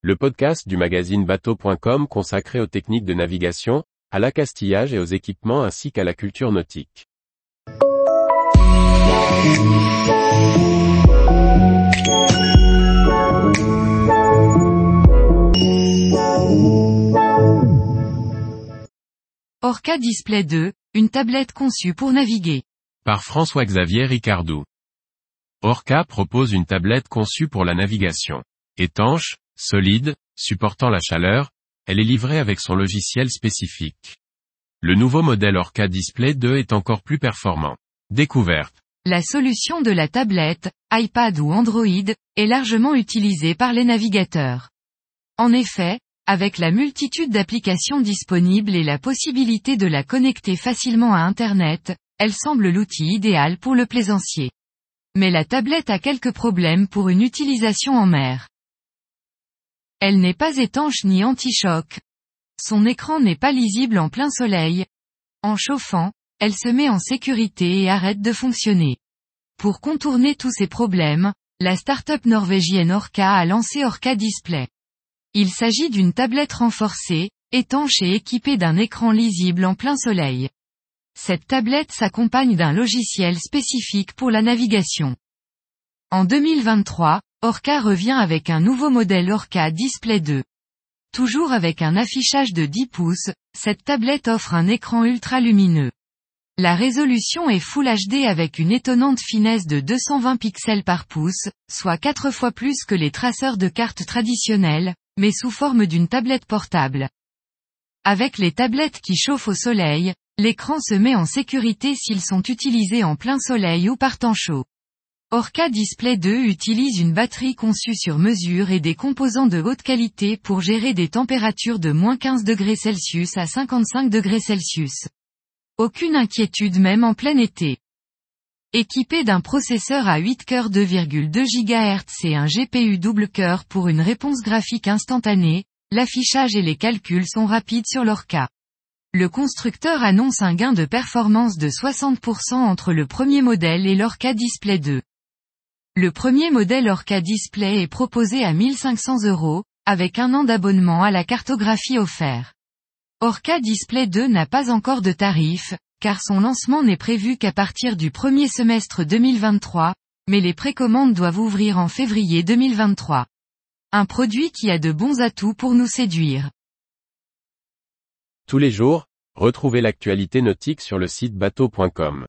le podcast du magazine bateau.com consacré aux techniques de navigation, à l'accastillage et aux équipements ainsi qu'à la culture nautique. Orca Display 2, une tablette conçue pour naviguer. Par François-Xavier Ricardou. Orca propose une tablette conçue pour la navigation. Étanche, solide, supportant la chaleur, elle est livrée avec son logiciel spécifique. Le nouveau modèle Orca Display 2 est encore plus performant. Découverte. La solution de la tablette, iPad ou Android, est largement utilisée par les navigateurs. En effet, avec la multitude d'applications disponibles et la possibilité de la connecter facilement à Internet, elle semble l'outil idéal pour le plaisancier. Mais la tablette a quelques problèmes pour une utilisation en mer. Elle n'est pas étanche ni anti-choc. Son écran n'est pas lisible en plein soleil. En chauffant, elle se met en sécurité et arrête de fonctionner. Pour contourner tous ces problèmes, la start-up norvégienne Orca a lancé Orca Display. Il s'agit d'une tablette renforcée, étanche et équipée d'un écran lisible en plein soleil. Cette tablette s'accompagne d'un logiciel spécifique pour la navigation. En 2023, Orca revient avec un nouveau modèle Orca Display 2. Toujours avec un affichage de 10 pouces, cette tablette offre un écran ultra lumineux. La résolution est Full HD avec une étonnante finesse de 220 pixels par pouce, soit 4 fois plus que les traceurs de cartes traditionnels, mais sous forme d'une tablette portable. Avec les tablettes qui chauffent au soleil, l'écran se met en sécurité s'ils sont utilisés en plein soleil ou par temps chaud. Orca Display 2 utilise une batterie conçue sur mesure et des composants de haute qualité pour gérer des températures de moins 15 degrés Celsius à 55 degrés Celsius. Aucune inquiétude même en plein été. Équipé d'un processeur à 8 cœurs 2,2 GHz et un GPU double cœur pour une réponse graphique instantanée, l'affichage et les calculs sont rapides sur l'Orca. Le constructeur annonce un gain de performance de 60% entre le premier modèle et l'Orca Display 2. Le premier modèle Orca Display est proposé à 1500 euros, avec un an d'abonnement à la cartographie offert. Orca Display 2 n'a pas encore de tarif, car son lancement n'est prévu qu'à partir du premier semestre 2023, mais les précommandes doivent ouvrir en février 2023. Un produit qui a de bons atouts pour nous séduire. Tous les jours, retrouvez l'actualité nautique sur le site bateau.com.